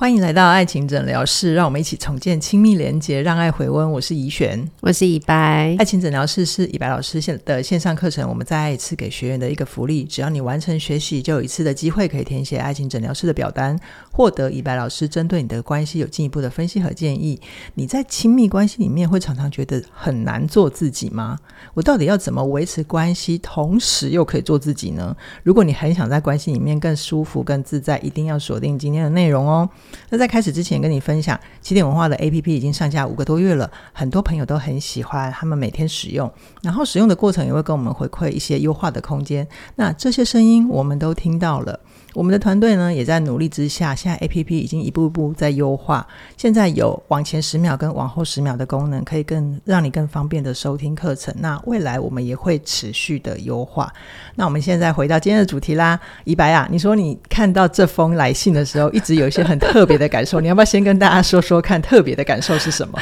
欢迎来到爱情诊疗室，让我们一起重建亲密连结，让爱回温。我是怡璇，我是以白。爱情诊疗室是以白老师线的线上课程，我们再爱一次给学员的一个福利，只要你完成学习，就有一次的机会可以填写爱情诊疗室的表单，获得以白老师针对你的关系有进一步的分析和建议。你在亲密关系里面会常常觉得很难做自己吗？我到底要怎么维持关系，同时又可以做自己呢？如果你很想在关系里面更舒服、更自在，一定要锁定今天的内容哦。那在开始之前，跟你分享起点文化的 APP 已经上架五个多月了，很多朋友都很喜欢，他们每天使用，然后使用的过程也会跟我们回馈一些优化的空间。那这些声音我们都听到了。我们的团队呢，也在努力之下，现在 APP 已经一步一步在优化。现在有往前十秒跟往后十秒的功能，可以更让你更方便的收听课程。那未来我们也会持续的优化。那我们现在回到今天的主题啦，以白啊，你说你看到这封来信的时候，一直有一些很特别的感受，你要不要先跟大家说说看，特别的感受是什么？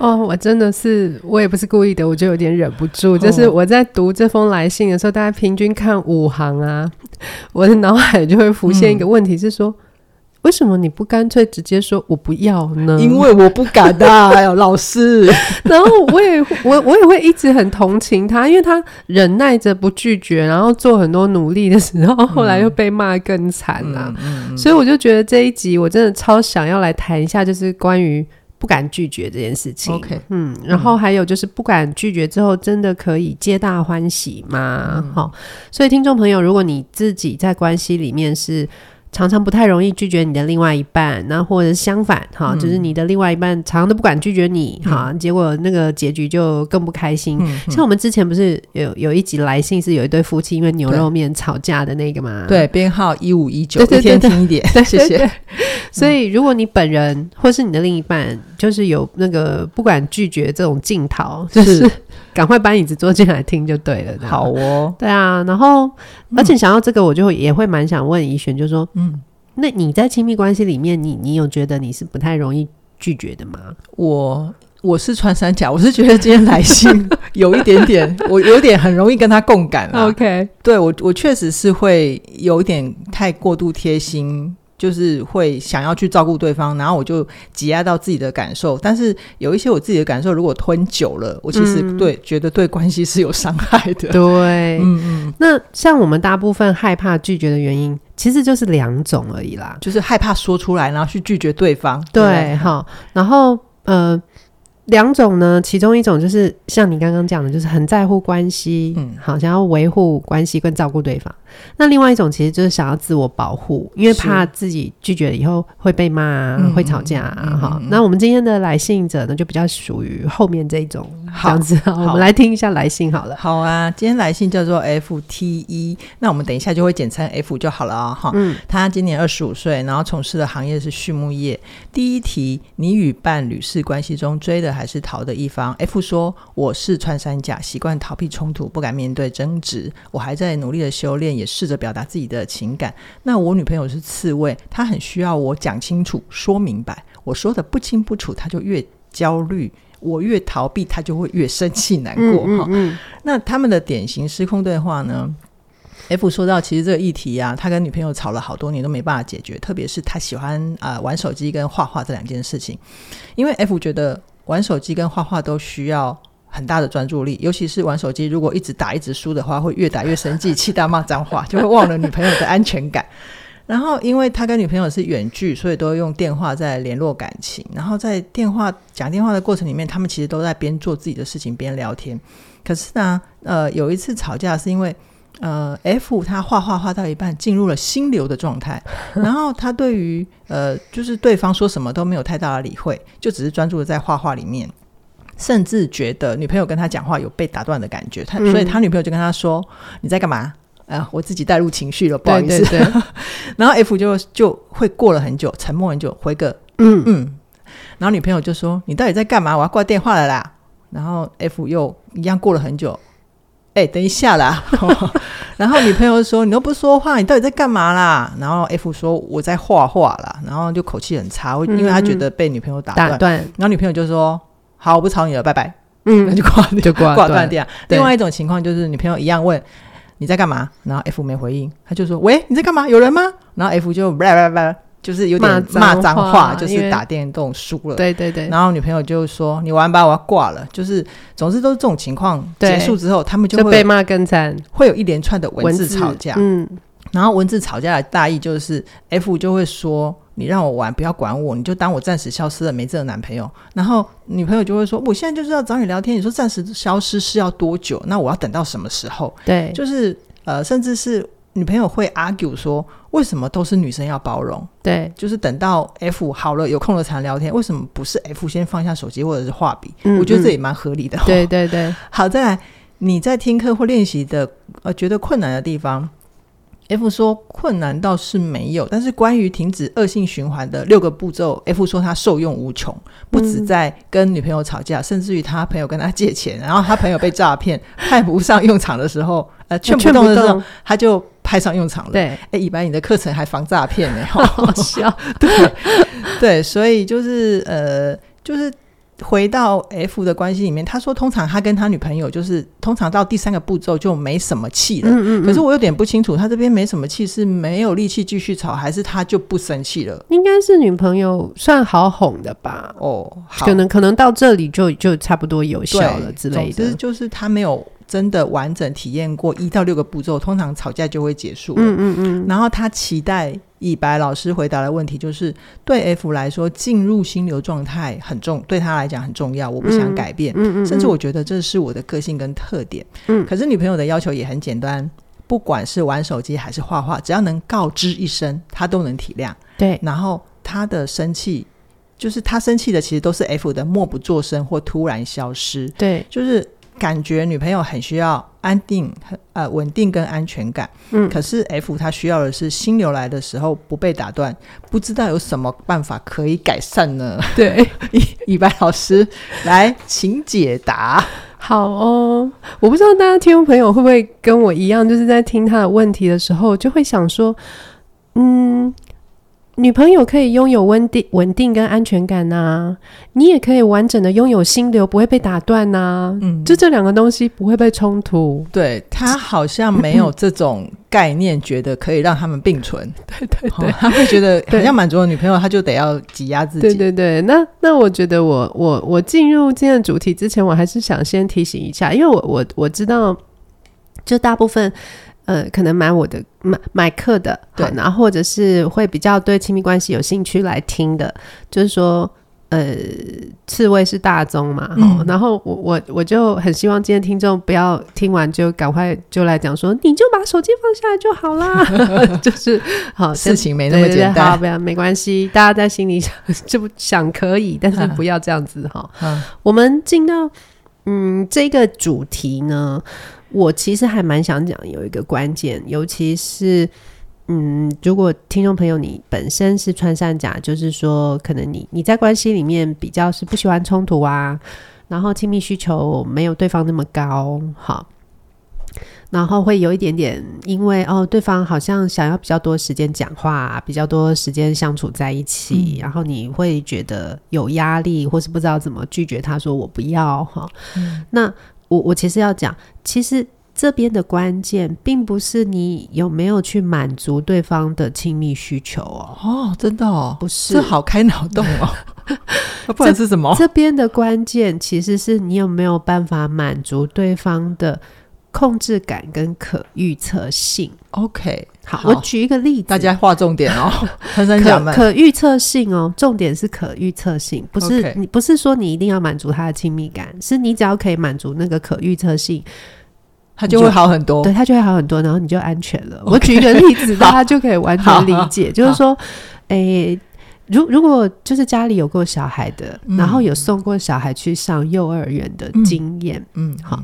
哦，我真的是，我也不是故意的，我就有点忍不住。就是我在读这封来信的时候，大家平均看五行啊，我的脑海就会浮现一个问题是说，嗯、为什么你不干脆直接说我不要呢？因为我不敢的、啊，哎呦，老师。然后我也我我也会一直很同情他，因为他忍耐着不拒绝，然后做很多努力的时候，后来又被骂更惨了、啊嗯嗯嗯。所以我就觉得这一集我真的超想要来谈一下，就是关于。不敢拒绝这件事情，OK，嗯，然后还有就是不敢拒绝之后，真的可以皆大欢喜吗？好、嗯，所以听众朋友，如果你自己在关系里面是。常常不太容易拒绝你的另外一半，那或者相反哈、嗯，就是你的另外一半常常都不敢拒绝你哈、嗯，结果那个结局就更不开心。像我们之前不是有有一集来信是有一对夫妻因为牛肉面吵架的那个吗？对，编号一五一九，一天听一点，谢谢。对。对对所以如果你本人或是你的另一半就是有那个不敢拒绝这种镜头，就是赶快搬椅子坐进来听就对了。好哦，对啊，然后而且想到这个，我就也会蛮想问怡璇，就是说。嗯，那你在亲密关系里面，你你有觉得你是不太容易拒绝的吗？我我是穿山甲，我是觉得今天来信 有一点点，我有点很容易跟他共感了。OK，对我我确实是会有一点太过度贴心。就是会想要去照顾对方，然后我就挤压到自己的感受。但是有一些我自己的感受，如果吞久了，我其实对、嗯、觉得对关系是有伤害的。对，嗯嗯。那像我们大部分害怕拒绝的原因，其实就是两种而已啦，就是害怕说出来，然后去拒绝对方。对，好，然后呃。两种呢，其中一种就是像你刚刚讲的，就是很在乎关系，嗯，好，想要维护关系跟照顾对方。那另外一种其实就是想要自我保护，因为怕自己拒绝了以后会被骂啊，会吵架啊。哈、嗯嗯，那我们今天的来信者呢，就比较属于后面这一种这样子。好，我们来听一下来信好了。好啊，今天来信叫做 F T E，那我们等一下就会简称 F 就好了啊、哦。哈，嗯，他今年二十五岁，然后从事的行业是畜牧业。第一题，你与伴侣是关系中追的还是逃的一方？F 说：“我是穿山甲，习惯逃避冲突，不敢面对争执。我还在努力的修炼，也试着表达自己的情感。那我女朋友是刺猬，她很需要我讲清楚、说明白。我说的不清不楚，她就越焦虑；我越逃避，他就会越生气、难过。哈、嗯嗯嗯，那他们的典型失控对话呢？” F 说到，其实这个议题啊，他跟女朋友吵了好多年都没办法解决，特别是他喜欢啊、呃、玩手机跟画画这两件事情，因为 F 觉得玩手机跟画画都需要很大的专注力，尤其是玩手机，如果一直打一直输的话，会越打越生气，气大骂脏话，就会忘了女朋友的安全感。然后，因为他跟女朋友是远距，所以都用电话在联络感情。然后在电话讲电话的过程里面，他们其实都在边做自己的事情边聊天。可是呢，呃，有一次吵架是因为。呃，F 他画画画到一半，进入了心流的状态，然后他对于呃，就是对方说什么都没有太大的理会，就只是专注的在画画里面，甚至觉得女朋友跟他讲话有被打断的感觉，他、嗯、所以他女朋友就跟他说：“你在干嘛？”呃，我自己带入情绪了，不好意思。对对对 然后 F 就就会过了很久，沉默很久，回个嗯嗯，然后女朋友就说：“你到底在干嘛？我要挂电话了啦。”然后 F 又一样过了很久。哎、欸，等一下啦！然后女朋友说：“你都不说话，你到底在干嘛啦？”然后 F 说：“我在画画啦。”然后就口气很差，嗯，因为他觉得被女朋友打断。打断。然后女朋友就说：“好，我不吵你了，拜拜。”嗯，那 就挂就挂挂断掉。另外一种情况就是女朋友一样问：“你在干嘛？”然后 F 没回应，他就说：“喂，你在干嘛？有人吗？”然后 F 就叭叭叭就是有点骂脏话，话就是打电动输了。对对对。然后女朋友就说：“你玩吧，我要挂了。”就是总之都是这种情况结束之后，他们就会就被骂更惨，会有一连串的文字吵架。嗯。然后文字吵架的大意就是 F 就会说：“你让我玩，不要管我，你就当我暂时消失了，没这个男朋友。”然后女朋友就会说：“我现在就是要找你聊天，你说暂时消失是要多久？那我要等到什么时候？”对，就是呃，甚至是女朋友会 argue 说：“为什么都是女生要包容？”对，就是等到 F 好了有空了才能聊天，为什么不是 F 先放下手机或者是画笔？嗯嗯，我觉得这也蛮合理的。对对对，好，再来你在听课或练习的呃觉得困难的地方。F 说困难倒是没有，但是关于停止恶性循环的六个步骤，F 说他受用无穷，不止在跟女朋友吵架，嗯、甚至于他朋友跟他借钱，然后他朋友被诈骗 派不上用场的时候，呃，劝不动的时候，他就派上用场了。对，哎，以白，你的课程还防诈骗呢，好好笑。对对，所以就是呃，就是。回到 F 的关系里面，他说通常他跟他女朋友就是通常到第三个步骤就没什么气了。嗯嗯嗯。可是我有点不清楚，他这边没什么气是没有力气继续吵，还是他就不生气了？应该是女朋友算好哄的吧？哦，可能可能到这里就就差不多有效了之类的。总之就是他没有。真的完整体验过一到六个步骤，通常吵架就会结束了。嗯嗯嗯。然后他期待以白老师回答的问题就是：对 F 来说，进入心流状态很重，对他来讲很重要。我不想改变，嗯嗯嗯，甚至我觉得这是我的个性跟特点。嗯。可是女朋友的要求也很简单，不管是玩手机还是画画，只要能告知一声，他都能体谅。对。然后他的生气，就是他生气的其实都是 F 的默不作声或突然消失。对。就是。感觉女朋友很需要安定、呃稳定跟安全感，嗯，可是 F 他需要的是心流来的时候不被打断，不知道有什么办法可以改善呢？对，以以白老师来请解答。好哦，我不知道大家听众朋友会不会跟我一样，就是在听他的问题的时候，就会想说，嗯。女朋友可以拥有稳定、稳定跟安全感呐、啊，你也可以完整的拥有心流，不会被打断呐、啊。嗯，就这两个东西不会被冲突。对，他好像没有这种概念，觉得可以让他们并存。对对对，他会觉得 好像满足了女朋友，他就得要挤压自己。对对对，那那我觉得我我我进入今天的主题之前，我还是想先提醒一下，因为我我我知道，就大部分。呃，可能买我的买买课的，对，然后或者是会比较对亲密关系有兴趣来听的，就是说，呃，刺猬是大宗嘛，嗯，然后我我我就很希望今天听众不要听完就赶快就来讲说，你就把手机放下来就好啦，就是好事情没那么简单，对对对，好，不要没关系，大家在心里想就想可以，但是 不要这样子哈。我们进到嗯这个主题呢。我其实还蛮想讲有一个关键，尤其是，嗯，如果听众朋友你本身是穿山甲，就是说，可能你你在关系里面比较是不喜欢冲突啊，然后亲密需求没有对方那么高，好，然后会有一点点，因为哦，对方好像想要比较多时间讲话，比较多时间相处在一起，嗯，然后你会觉得有压力，或是不知道怎么拒绝他说我不要哈，嗯，那。我我其实要讲，其实这边的关键并不是你有没有去满足对方的亲密需求哦。哦，真的哦，不是，这好开脑洞哦。不然是什么？这边的关键其实是你有没有办法满足对方的控制感跟可预测性。OK。好，我举一个例子，大家划重点哦。可可预测性哦，重点是可预测性，不是.你不是说你一定要满足他的亲密感，是你只要可以满足那个可预测性，他就会好很多，对，他就会好很多，然后你就安全了。Okay. 我举一个例子，大家就可以完全理解，就是说，诶、欸，如如果就是家里有过小孩的，嗯、然后有送过小孩去上幼儿园的经验，嗯，好。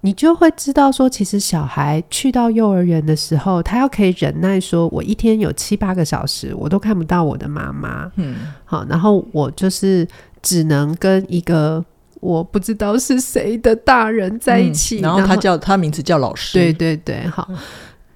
你就会知道说，其实小孩去到幼儿园的时候，他要可以忍耐，说我一天有七八个小时，我都看不到我的妈妈。嗯，好，然后我就是只能跟一个我不知道是谁的大人在一起。嗯、然后他叫他名字叫老师。对对对，好。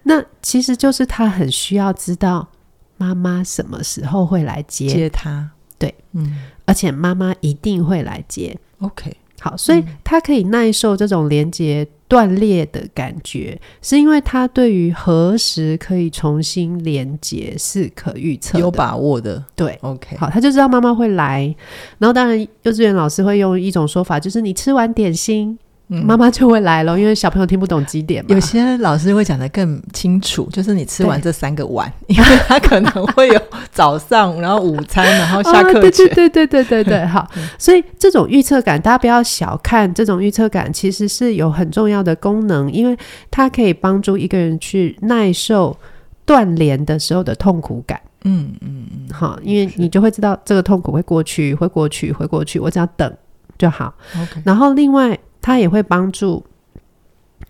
那其实就是他很需要知道妈妈什么时候会来接接他。对，嗯，而且妈妈一定会来接。OK。好，所以他可以耐受这种连接断裂的感觉，是因为他对于何时可以重新连接是可预测、有把握的。对，OK，好，他就知道妈妈会来。然后，当然，幼稚园老师会用一种说法，就是你吃完点心。妈妈就会来了，因为小朋友听不懂几点嘛。有些老师会讲的更清楚，就是你吃完这三个碗，因为他可能会有早上，然后午餐，然后下课前。对对对对对对对，好。所以这种预测感，大家不要小看这种预测感，其实是有很重要的功能，因为它可以帮助一个人去耐受断联的时候的痛苦感。嗯嗯嗯，好，因为你就会知道这个痛苦会过去，会过去，会过去，我只要等就好。然后另外。它也会帮助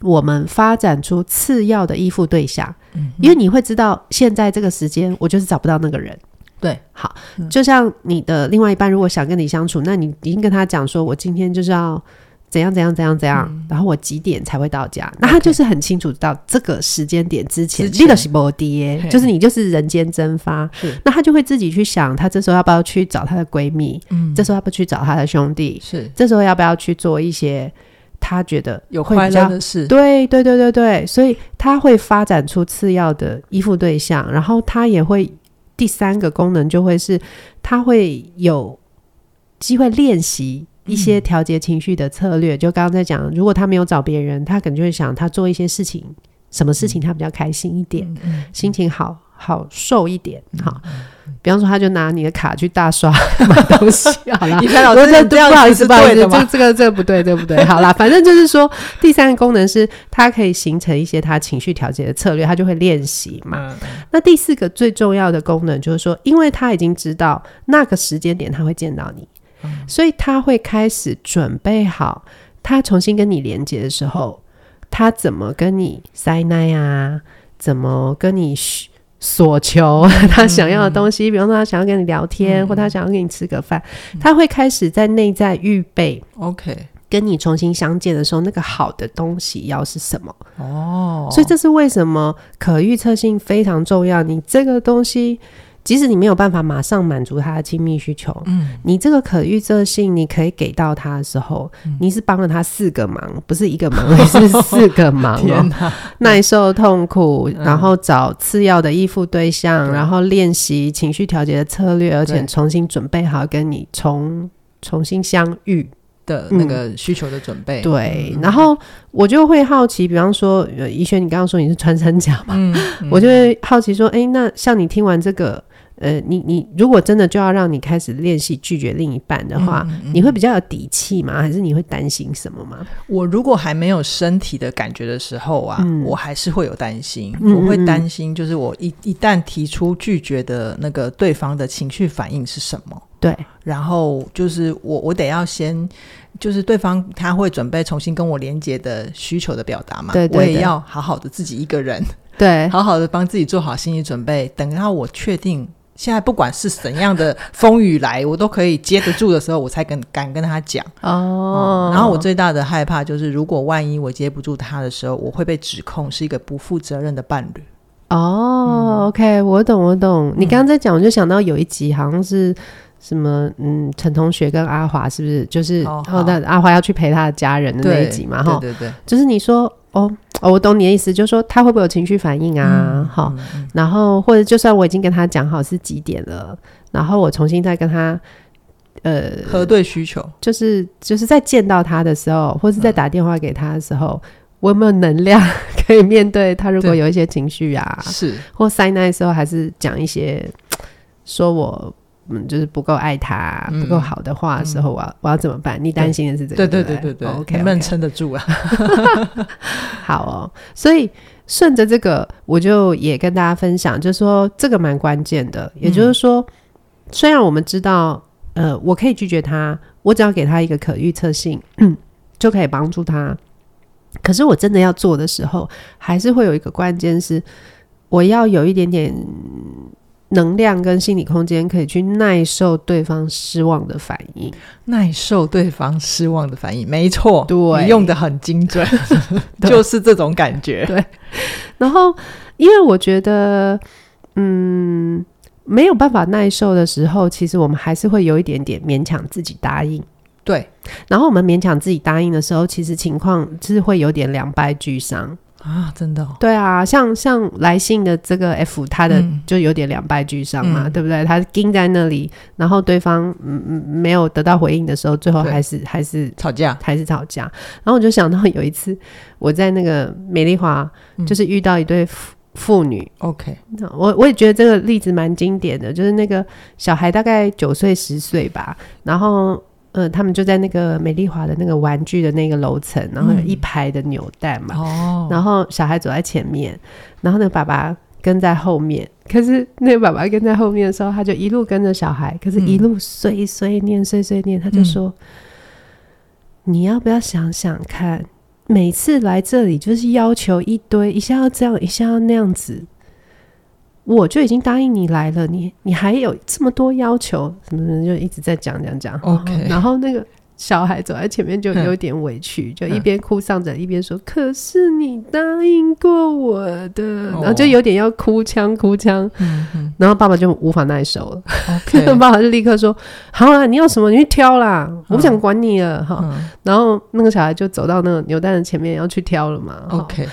我们发展出次要的依附对象，嗯，因为你会知道现在这个时间我就是找不到那个人。对，好，嗯，就像你的另外一半如果想跟你相处，那你已经跟他讲说，我今天就是要。怎样怎样怎样怎样，嗯、然后我几点才会到家？嗯、那他就是很清楚知道这个时间点之前，这个是不跌，就是你就是人间蒸发。那他就会自己去想，他这时候要不要去找他的闺蜜？嗯，这时候要不要去找他的兄弟？是，这时候要不要去做一些他觉得有快乐的事？对对对对对，所以他会发展出次要的依附对象，然后他也会第三个功能就会是他会有机会练习。一些调节情绪的策略，嗯、就刚刚在讲，如果他没有找别人，他可能就会想他做一些事情，什么事情他比较开心一点，嗯、心情好好受一点，好、嗯。比方说，他就拿你的卡去大刷买东西，好啦。你看老师这不好意思，不好意思，这个、这个这个不对，这个不对。好啦，反正就是说，第三个功能是它可以形成一些他情绪调节的策略，他就会练习嘛。嗯、那第四个最重要的功能就是说，因为他已经知道那个时间点他会见到你。所以他会开始准备好，他重新跟你连接的时候，他怎么跟你塞奶啊？怎么跟你索求 他想要的东西？比方说，他想要跟你聊天，或他想要跟你吃个饭，他会开始在内在预备。OK，跟你重新相见的时候，那个好的东西要是什么？哦，所以这是为什么可预测性非常重要。你这个东西。即使你没有办法马上满足他的亲密需求，嗯，你这个可预测性，你可以给到他的时候，嗯、你是帮了他四个忙，不是一个忙，而 是四个忙哦。天哪，耐受痛苦，嗯、然后找次要的依附对象，嗯、然后练习情绪调节的策略，而且重新准备好跟你重重新相遇的那个需求的准备。嗯、对，然后我就会好奇，比方说，怡轩，你刚刚说你是穿山甲嘛？嗯嗯、我就会好奇说，哎，那像你听完这个。呃，你你如果真的就要让你开始练习拒绝另一半的话，嗯嗯、你会比较有底气吗？还是你会担心什么吗？我如果还没有身体的感觉的时候啊，嗯、我还是会有担心。嗯、我会担心，就是我一一旦提出拒绝的那个对方的情绪反应是什么？对，然后就是我我得要先，就是对方他会准备重新跟我连接的需求的表达嘛？对，对，对，我也要好好的自己一个人，对，好好的帮自己做好心理准备，等到我确定。现在不管是怎样的风雨来，我都可以接得住的时候，我才跟敢跟他讲哦、嗯。然后我最大的害怕就是，如果万一我接不住他的时候，我会被指控是一个不负责任的伴侣。哦、嗯、OK，我懂，我懂。你刚刚在讲，我就想到有一集好像是什么，嗯，陈同学跟阿华是不是？就是然后那阿华要去陪他的家人的那一集嘛？哈，对对对，就是你说。哦，哦，我懂你的意思，就是说他会不会有情绪反应啊？好、然后或者就算我已经跟他讲好是几点了，然后我重新再跟他呃核对需求，就是就是在见到他的时候，或是在打电话给他的时候，嗯、我有没有能量可以面对他？如果有一些情绪啊，是或塞奶的时候，还是讲一些说我。嗯，就是不够爱他，不够好的话的时候，我要我要怎么办？你担心的是这个？对对对对对，OK，能不能撑得住啊？好哦，所以顺着这个，我就也跟大家分享，就是说这个蛮关键的。也就是说，虽然我们知道，呃，我可以拒绝他，我只要给他一个可预测性，嗯，就可以帮助他。可是我真的要做的时候，还是会有一个关键是，我要有一点点。能量跟心理空间可以去耐受对方失望的反应，耐受对方失望的反应，没错，对，你用的很精准，就是这种感觉。对，然后因为我觉得，嗯，没有办法耐受的时候，其实我们还是会有一点点勉强自己答应。对，然后我们勉强自己答应的时候，其实情况就是会有点两败俱伤。啊，真的、哦，对啊，像像来信的这个 F，他的就有点两败俱伤嘛，嗯、对不对？他盯在那里，然后对方嗯嗯没有得到回应的时候，最后还是还是吵架，还是吵架。然后我就想到有一次我在那个美丽华，就是遇到一对父父女。OK，、嗯、我我也觉得这个例子蛮经典的，就是那个小孩大概九岁十岁吧，然后。呃，他们就在那个美丽华的那个玩具的那个楼层，然后有一排的扭蛋嘛，嗯、然后小孩走在前面，然后那个爸爸跟在后面。可是那个爸爸跟在后面的时候，他就一路跟着小孩，可是一路碎碎念碎碎念，他就说：“嗯、你要不要想想看，每次来这里就是要求一堆，一下要这样，一下要那样子。”我就已经答应你来了，你你还有这么多要求，什么什么就一直在讲讲讲。OK，然后那个小孩走在前面就有点委屈，就一边哭丧着一边说：“可是你答应过我的。”然后就有点要哭腔哭腔。然后爸爸就无法耐受了。OK，爸爸就立刻说：“好啦，你要什么你去挑啦，我不想管你了。”哈，然后那个小孩就走到那个牛蛋的前面要去挑了嘛。OK，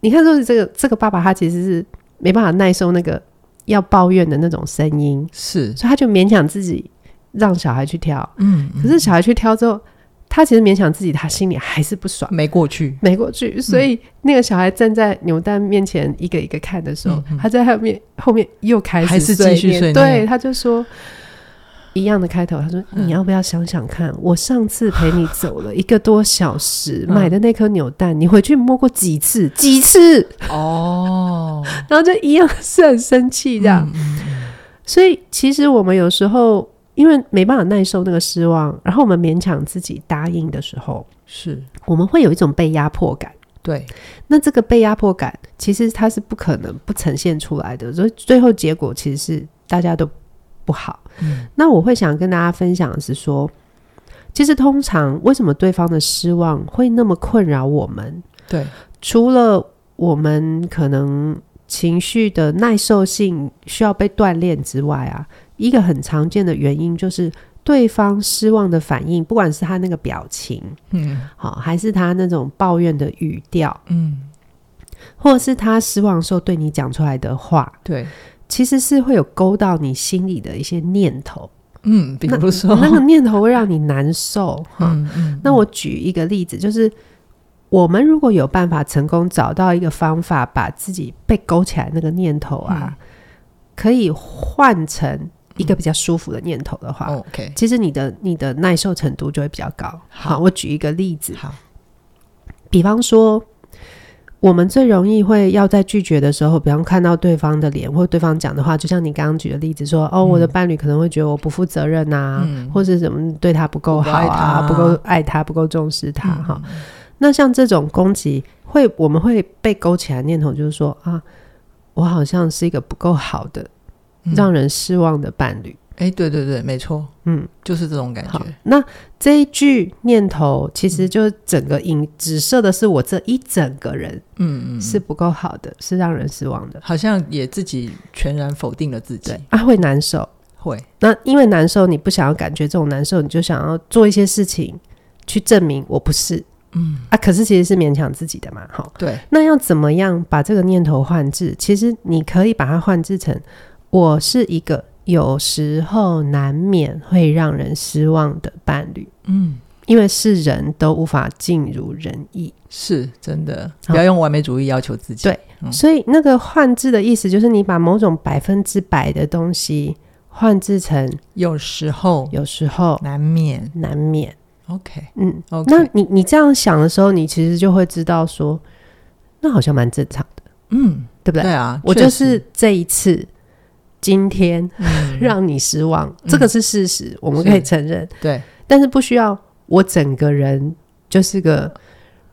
你看，就是这个这个爸爸他其实是。没办法耐受那个要抱怨的那种声音，是，所以他就勉强自己让小孩去挑，嗯，可是小孩去挑之后，他其实勉强自己，他心里还是不爽，没过去，没过去，所以那个小孩站在扭蛋面前一个一个看的时候，他在后面后面又开始还是继续睡，对，他就说。一样的开头，他说：“你要不要想想看，我上次陪你走了 一个多小时买的那颗扭蛋，你回去摸过几次？几次？哦，然后就一样是很生气这样。所以其实我们有时候因为没办法耐受那个失望，然后我们勉强自己答应的时候，是我们会有一种被压迫感。对，那这个被压迫感其实它是不可能不呈现出来的，所以最后结果其实是大家都。”不好，嗯，那我会想跟大家分享的是说，其实通常为什么对方的失望会那么困扰我们？对，除了我们可能情绪的耐受性需要被锻炼之外啊，一个很常见的原因就是对方失望的反应，不管是他那个表情，嗯，好，还是他那种抱怨的语调，嗯，或者是他失望的时候对你讲出来的话，对。其实是会有勾到你心里的一些念头，嗯，比如说。那，那个念头会让你难受，哈、嗯。嗯嗯、那我举一个例子，就是我们如果有办法成功找到一个方法，把自己被勾起来那个念头啊，嗯、可以换成一个比较舒服的念头的话、嗯、OK，其实你的你的耐受程度就会比较高。好，好，我举一个例子，好，比方说。我们最容易会要在拒绝的时候，比方看到对方的脸或对方讲的话，就像你刚刚举的例子说，哦，我的伴侣可能会觉得我不负责任啊，嗯、或者什么对他不够好啊，不够爱他，不够重视他哈。嗯、那像这种攻击，会我们会被勾起来念头，就是说啊，我好像是一个不够好的、让人失望的伴侣。哎，对对对，没错，嗯，就是这种感觉。那这一句念头，其实就整个影指射的是我这一整个人，嗯嗯，是不够好的，是让人失望的，好像也自己全然否定了自己，啊，会难受，会。那因为难受，你不想要感觉这种难受，你就想要做一些事情去证明我不是，嗯啊，可是其实是勉强自己的嘛，好，对。那要怎么样把这个念头换置？其实你可以把它换置成我是一个。有时候难免会让人失望的伴侣，嗯，因为是人都无法尽如人意，是真的。不要用完美主义要求自己。对，嗯、所以那个换字的意思就是你把某种百分之百的东西换字成有时候，有时候难免，难免。OK，嗯，OK。那你你这样想的时候，你其实就会知道说，那好像蛮正常的，嗯，对不对？对啊，我就是这一次。今天 让你失望，嗯、这个是事实，嗯、我们可以承认。对，但是不需要我整个人就是个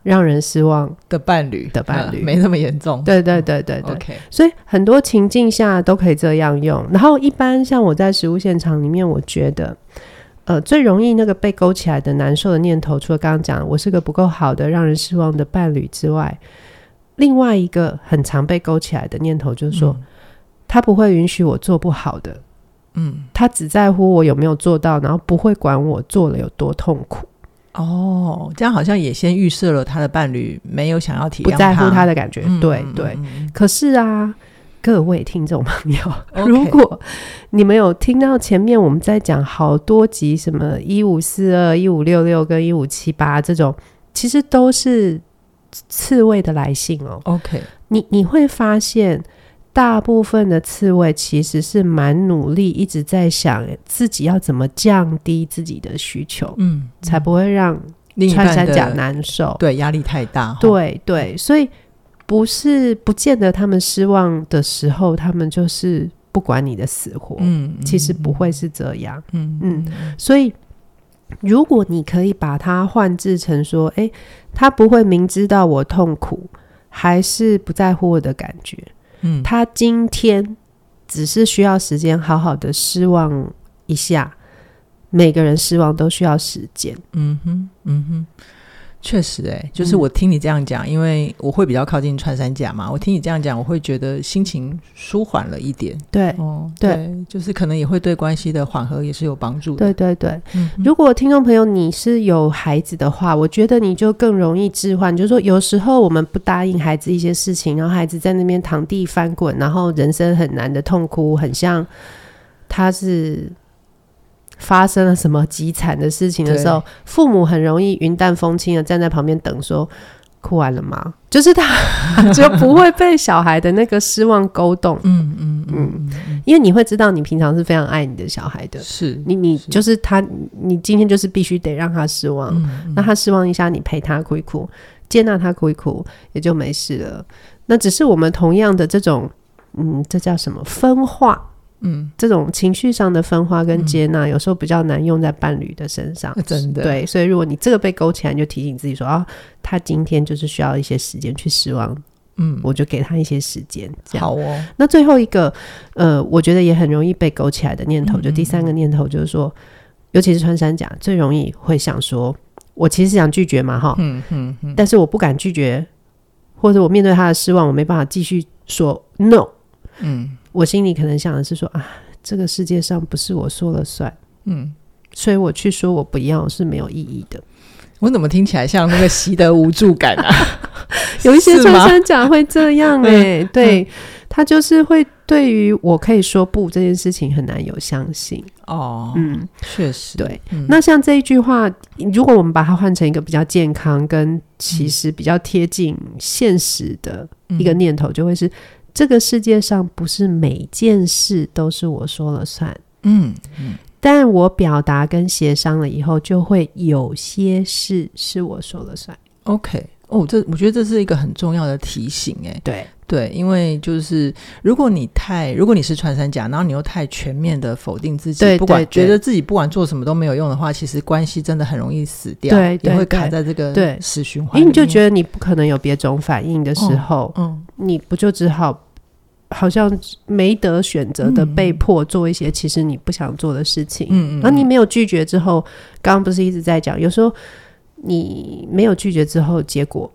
让人失望的伴侣的伴侣，没那么严重。对对对对对。OK，所以很多情境下都可以这样用。然后一般像我在食物现场里面，我觉得呃最容易那个被勾起来的难受的念头，除了刚刚讲我是个不够好的让人失望的伴侣之外，另外一个很常被勾起来的念头就是说。嗯他不会允许我做不好的，嗯，他只在乎我有没有做到，然后不会管我做了有多痛苦。哦，这样好像也先预设了他的伴侣没有想要体验，不在乎他的感觉。嗯、对对、嗯，可是啊，各位听众朋友，okay. 如果你们有听到前面我们在讲好多集，什么一五四二、一五六六跟一五七八这种，其实都是刺猬的来信哦。OK，你你会发现。大部分的刺猬其实是蛮努力，一直在想自己要怎么降低自己的需求，嗯，才不会让穿山甲难受。对，压力太大。对对，所以不是不见得他们失望的时候，他们就是不管你的死活。嗯，其实不会是这样。嗯嗯，所以如果你可以把它换置成说，诶，他不会明知道我痛苦，还是不在乎我的感觉。嗯，他今天只是需要时间，好好的失望一下。每个人失望都需要时间。嗯哼，嗯哼。确实、欸，哎，就是我听你这样讲、嗯，因为我会比较靠近穿山甲嘛，我听你这样讲，我会觉得心情舒缓了一点。对，哦，对，就是可能也会对关系的缓和也是有帮助的。对对对，嗯，如果听众朋友你是有孩子的话，我觉得你就更容易置换，就是说有时候我们不答应孩子一些事情，然后孩子在那边躺地翻滚，然后人生很难的痛哭，很像他是。发生了什么极惨的事情的时候，父母很容易云淡风轻的站在旁边等说，说哭完了吗？就是他 就不会被小孩的那个失望勾动。嗯嗯嗯，因为你会知道你平常是非常爱你的小孩的，是你你就是他，你今天就是必须得让他失望，那他失望一下，你陪他哭一哭，接纳他哭一哭，也就没事了。那只是我们同样的这种，嗯，这叫什么分化？嗯，这种情绪上的分化跟接纳，有时候比较难用在伴侣的身上。嗯、真的，对，所以如果你这个被勾起来，你就提醒自己说啊，他今天就是需要一些时间去失望。嗯，我就给他一些时间。这样好哦。那最后一个，呃，我觉得也很容易被勾起来的念头，就第三个念头就是说，尤其是穿山甲，最容易会想说，我其实是想拒绝嘛，哈，嗯嗯嗯，但是我不敢拒绝，或者我面对他的失望，我没办法继续说 no，嗯。我心里可能想的是说啊，这个世界上不是我说了算，嗯，所以我去说我不要是没有意义的。我怎么听起来像那个习得无助感啊？有一些穿山甲会这样哎、欸，对、嗯、他就是会对于我可以说不这件事情很难有相信。哦，嗯，确实。对、嗯。那像这一句话，如果我们把它换成一个比较健康跟其实比较贴近现实的一个念头，就会是。这个世界上不是每件事都是我说了算，嗯嗯，但我表达跟协商了以后，就会有些事是我说了算。OK，哦，这我觉得这是一个很重要的提醒，哎，对对，因为就是如果你太，如果你是穿山甲，然后你又太全面的否定自己，对，不管觉得自己不管做什么都没有用的话，其实关系真的很容易死掉，对，也会卡在这个死循环。因为你就觉得你不可能有别种反应的时候，嗯。嗯你不就只好好像没得选择的被迫做一些其实你不想做的事情，嗯嗯，然后你没有拒绝之后，刚刚不是一直在讲，有时候你没有拒绝之后，结果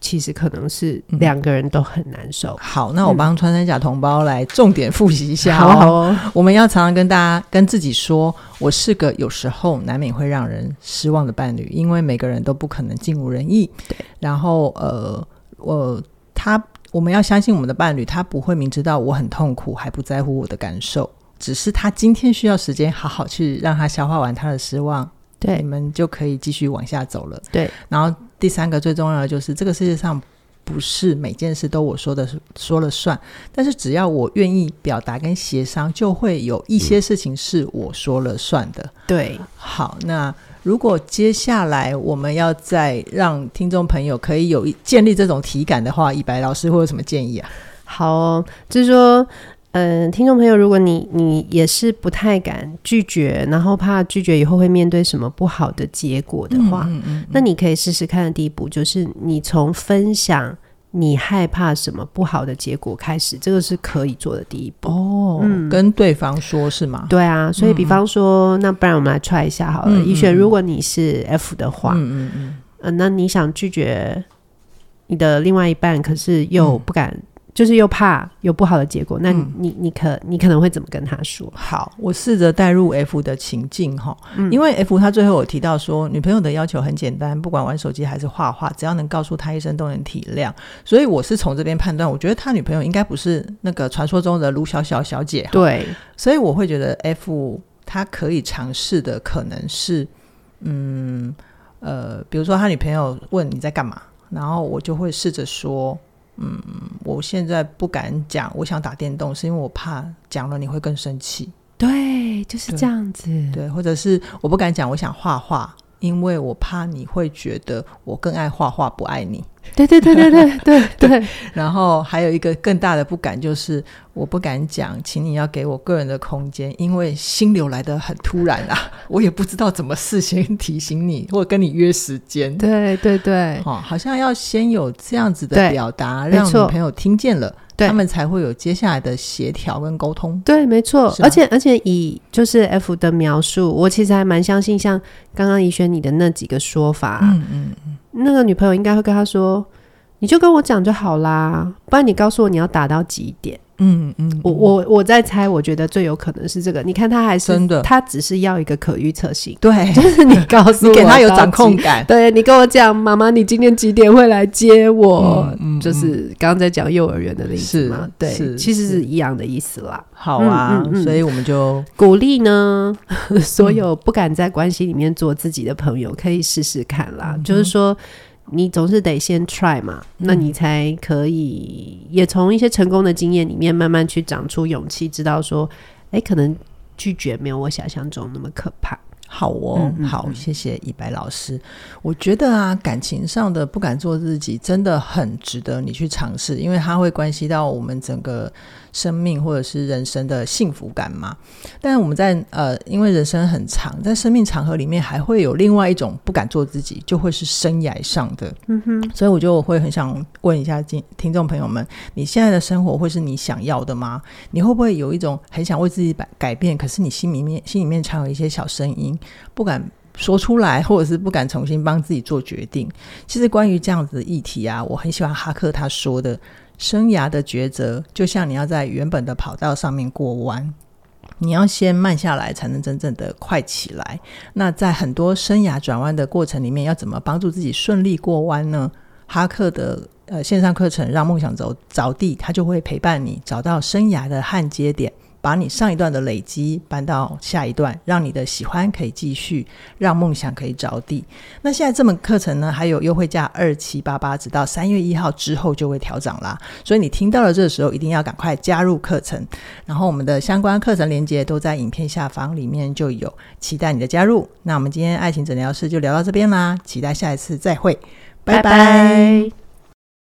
其实可能是两个人都很难受。嗯、好，那我帮穿山甲同胞来重点复习一下、哦，好，好哦，我们要常常跟大家跟自己说，我是个有时候难免会让人失望的伴侣，因为每个人都不可能尽如人意。对，然后呃，我他。我们要相信我们的伴侣，他不会明知道我很痛苦还不在乎我的感受，只是他今天需要时间好好去让他消化完他的失望，对，你们就可以继续往下走了。对，然后第三个最重要的就是这个世界上不是每件事都我说的说了算，但是只要我愿意表达跟协商，就会有一些事情是我说了算的。对，好，那。如果接下来我们要再让听众朋友可以有建立这种体感的话，以白老师会有什么建议啊？好哦，就是说，嗯、呃，听众朋友，如果你你也是不太敢拒绝，然后怕拒绝以后会面对什么不好的结果的话，嗯嗯嗯嗯，那你可以试试看的第一步就是你从分享。你害怕什么不好的结果开始，这个是可以做的第一步哦。嗯，跟对方说是吗？对啊，所以比方说，嗯、那不然我们来 try 一下好了。嗯、怡璇，如果你是 F 的话，嗯嗯嗯、呃，那你想拒绝你的另外一半，可是又不敢就是又怕有不好的结果，那你、嗯、你你可你可能会怎么跟他说？好，我试着带入 F 的情境哈，嗯、因为 F 他最后有提到说，女朋友的要求很简单，不管玩手机还是画画，只要能告诉他一声都能体谅。所以我是从这边判断，我觉得他女朋友应该不是那个传说中的卢小小小姐。对，所以我会觉得 F 他可以尝试的可能是，嗯呃，比如说他女朋友问你在干嘛，然后我就会试着说。嗯，我现在不敢讲，我想打电动，是因为我怕讲了你会更生气。对，就是这样子。对，对，或者是我不敢讲，我想画画，因为我怕你会觉得我更爱画画，不爱你。对对对对对对 对。然后还有一个更大的不敢，就是我不敢讲，请你要给我个人的空间，因为心流来的很突然啊，我也不知道怎么事先提醒你，或跟你约时间。对对对，哦，好像要先有这样子的表达，让女朋友听见了，他们才会有接下来的协调跟沟通。对，没错。而且而且以就是 F 的描述，我其实还蛮相信，像刚刚怡轩你的那几个说法，嗯嗯嗯。那个女朋友应该会跟他说：“你就跟我讲就好啦，不然你告诉我你要打到几点。”嗯嗯，嗯，我我我在猜，我觉得最有可能是这个。你看他还是真的，他只是要一个可预测性，对，就是你告诉我，你给他有掌控感。对，你跟我讲，妈妈，你今天几点会来接我？嗯，就是刚刚在讲幼儿园的例子嘛，对，其实是一样的意思啦。好啊，所以我们就鼓励呢，所有不敢在关系里面做自己的朋友，可以试试看啦。就是说。你总是得先 try 嘛，那你才可以也从一些成功的经验里面慢慢去长出勇气，知道说，哎，可能拒绝没有我想象中那么可怕。好哦，嗯、好，谢谢以白老师。我觉得啊，感情上的不敢做自己，真的很值得你去尝试，因为它会关系到我们整个生命或者是人生的幸福感嘛。但是我们在呃，因为人生很长，在生命长河里面，还会有另外一种不敢做自己，就会是生涯上的。嗯哼，所以我就会很想问一下听听众朋友们，你现在的生活会是你想要的吗？你会不会有一种很想为自己改改变，可是你心里面心里面常有一些小声音，不敢说出来，或者是不敢重新帮自己做决定？其实关于这样子的议题啊，我很喜欢哈克他说的。生涯的抉择，就像你要在原本的跑道上面过弯，你要先慢下来，才能真正的快起来。那在很多生涯转弯的过程里面，要怎么帮助自己顺利过弯呢？哈克的呃线上课程《让梦想走着地》，他就会陪伴你找到生涯的焊接点。把你上一段的累积搬到下一段，让你的喜欢可以继续，让梦想可以着地。那现在这门课程呢，还有优惠价二七八八，直到三月一号之后就会调涨啦。所以你听到了这个时候，一定要赶快加入课程。然后我们的相关课程链接都在影片下方里面就有，期待你的加入。那我们今天爱情诊疗室就聊到这边啦，期待下一次再会，拜拜。